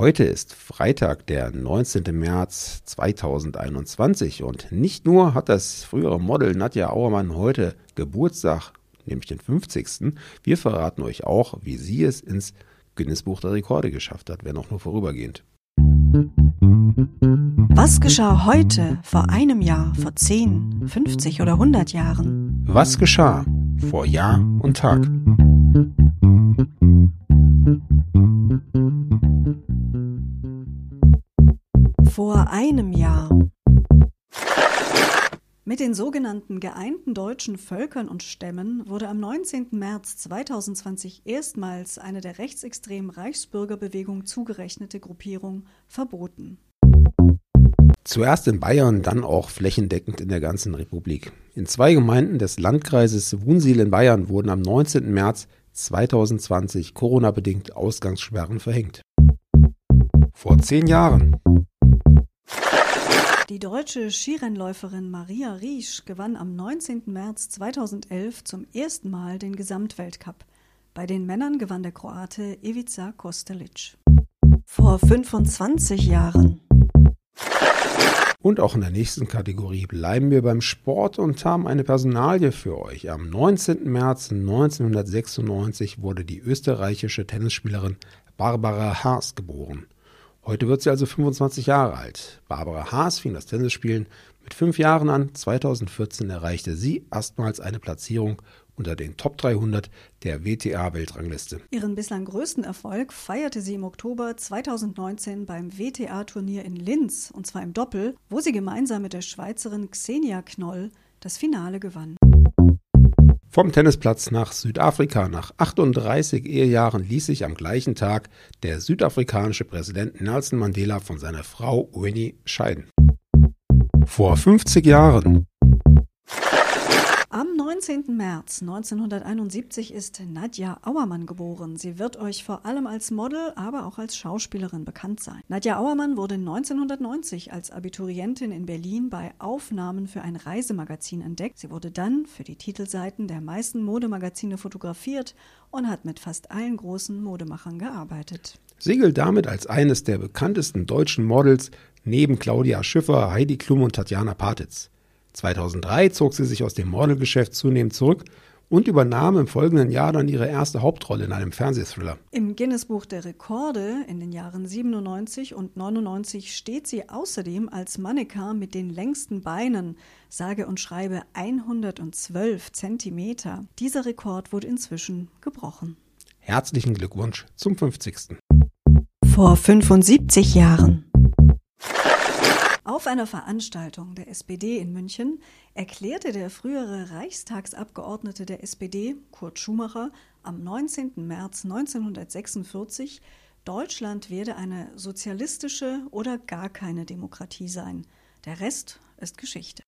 Heute ist Freitag, der 19. März 2021 und nicht nur hat das frühere Model Nadja Auermann heute Geburtstag, nämlich den 50. Wir verraten euch auch, wie sie es ins Guinness-Buch der Rekorde geschafft hat, wenn auch nur vorübergehend. Was geschah heute, vor einem Jahr, vor 10, 50 oder 100 Jahren? Was geschah vor Jahr und Tag? Einem Jahr. Mit den sogenannten geeinten deutschen Völkern und Stämmen wurde am 19. März 2020 erstmals eine der rechtsextremen Reichsbürgerbewegung zugerechnete Gruppierung verboten. Zuerst in Bayern, dann auch flächendeckend in der ganzen Republik. In zwei Gemeinden des Landkreises Wunsiedel in Bayern wurden am 19. März 2020 Corona-bedingt Ausgangssperren verhängt. Vor zehn Jahren. Die deutsche Skirennläuferin Maria Riesch gewann am 19. März 2011 zum ersten Mal den Gesamtweltcup. Bei den Männern gewann der Kroate Ivica Kostelic. Vor 25 Jahren. Und auch in der nächsten Kategorie bleiben wir beim Sport und haben eine Personalie für euch. Am 19. März 1996 wurde die österreichische Tennisspielerin Barbara Haas geboren. Heute wird sie also 25 Jahre alt. Barbara Haas fing das Tennisspielen mit fünf Jahren an. 2014 erreichte sie erstmals eine Platzierung unter den Top 300 der WTA-Weltrangliste. Ihren bislang größten Erfolg feierte sie im Oktober 2019 beim WTA-Turnier in Linz, und zwar im Doppel, wo sie gemeinsam mit der Schweizerin Xenia Knoll das Finale gewann. Vom Tennisplatz nach Südafrika nach 38 Ehejahren ließ sich am gleichen Tag der südafrikanische Präsident Nelson Mandela von seiner Frau Winnie scheiden. Vor 50 Jahren 19. März 1971 ist Nadja Auermann geboren. Sie wird euch vor allem als Model, aber auch als Schauspielerin bekannt sein. Nadja Auermann wurde 1990 als Abiturientin in Berlin bei Aufnahmen für ein Reisemagazin entdeckt. Sie wurde dann für die Titelseiten der meisten Modemagazine fotografiert und hat mit fast allen großen Modemachern gearbeitet. Sie gilt damit als eines der bekanntesten deutschen Models neben Claudia Schiffer, Heidi Klum und Tatjana Patitz. 2003 zog sie sich aus dem Modelgeschäft zunehmend zurück und übernahm im folgenden Jahr dann ihre erste Hauptrolle in einem Fernsehthriller. Im Guinness-Buch der Rekorde in den Jahren 97 und 99 steht sie außerdem als Mannequin mit den längsten Beinen, sage und schreibe 112 Zentimeter. Dieser Rekord wurde inzwischen gebrochen. Herzlichen Glückwunsch zum 50. Vor 75 Jahren. Auf einer Veranstaltung der SPD in München erklärte der frühere Reichstagsabgeordnete der SPD, Kurt Schumacher, am 19. März 1946, Deutschland werde eine sozialistische oder gar keine Demokratie sein. Der Rest ist Geschichte.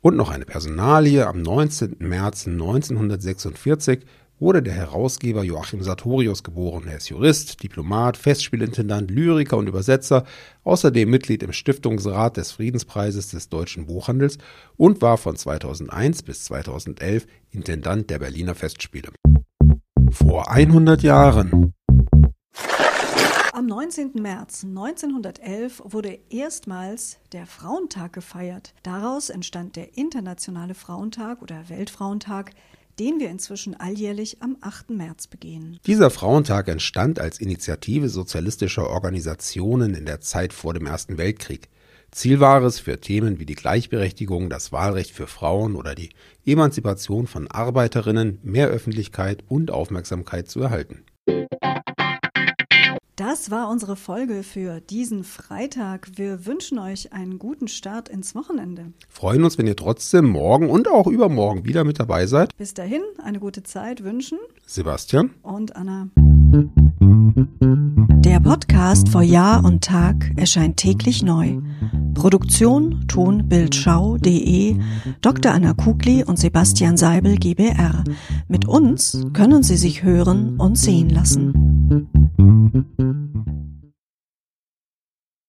Und noch eine Personalie. Am 19. März 1946 wurde der Herausgeber Joachim Sartorius geboren. Er ist Jurist, Diplomat, Festspielintendant, Lyriker und Übersetzer, außerdem Mitglied im Stiftungsrat des Friedenspreises des deutschen Buchhandels und war von 2001 bis 2011 Intendant der Berliner Festspiele. Vor 100 Jahren. Am 19. März 1911 wurde erstmals der Frauentag gefeiert. Daraus entstand der Internationale Frauentag oder Weltfrauentag, den wir inzwischen alljährlich am 8. März begehen. Dieser Frauentag entstand als Initiative sozialistischer Organisationen in der Zeit vor dem Ersten Weltkrieg. Ziel war es, für Themen wie die Gleichberechtigung, das Wahlrecht für Frauen oder die Emanzipation von Arbeiterinnen mehr Öffentlichkeit und Aufmerksamkeit zu erhalten. Das war unsere Folge für diesen Freitag. Wir wünschen euch einen guten Start ins Wochenende. Freuen uns, wenn ihr trotzdem morgen und auch übermorgen wieder mit dabei seid. Bis dahin, eine gute Zeit wünschen Sebastian und Anna. Der Podcast vor Jahr und Tag erscheint täglich neu. Produktion tonbildschau.de Dr. Anna Kugli und Sebastian Seibel GBR. Mit uns können Sie sich hören und sehen lassen.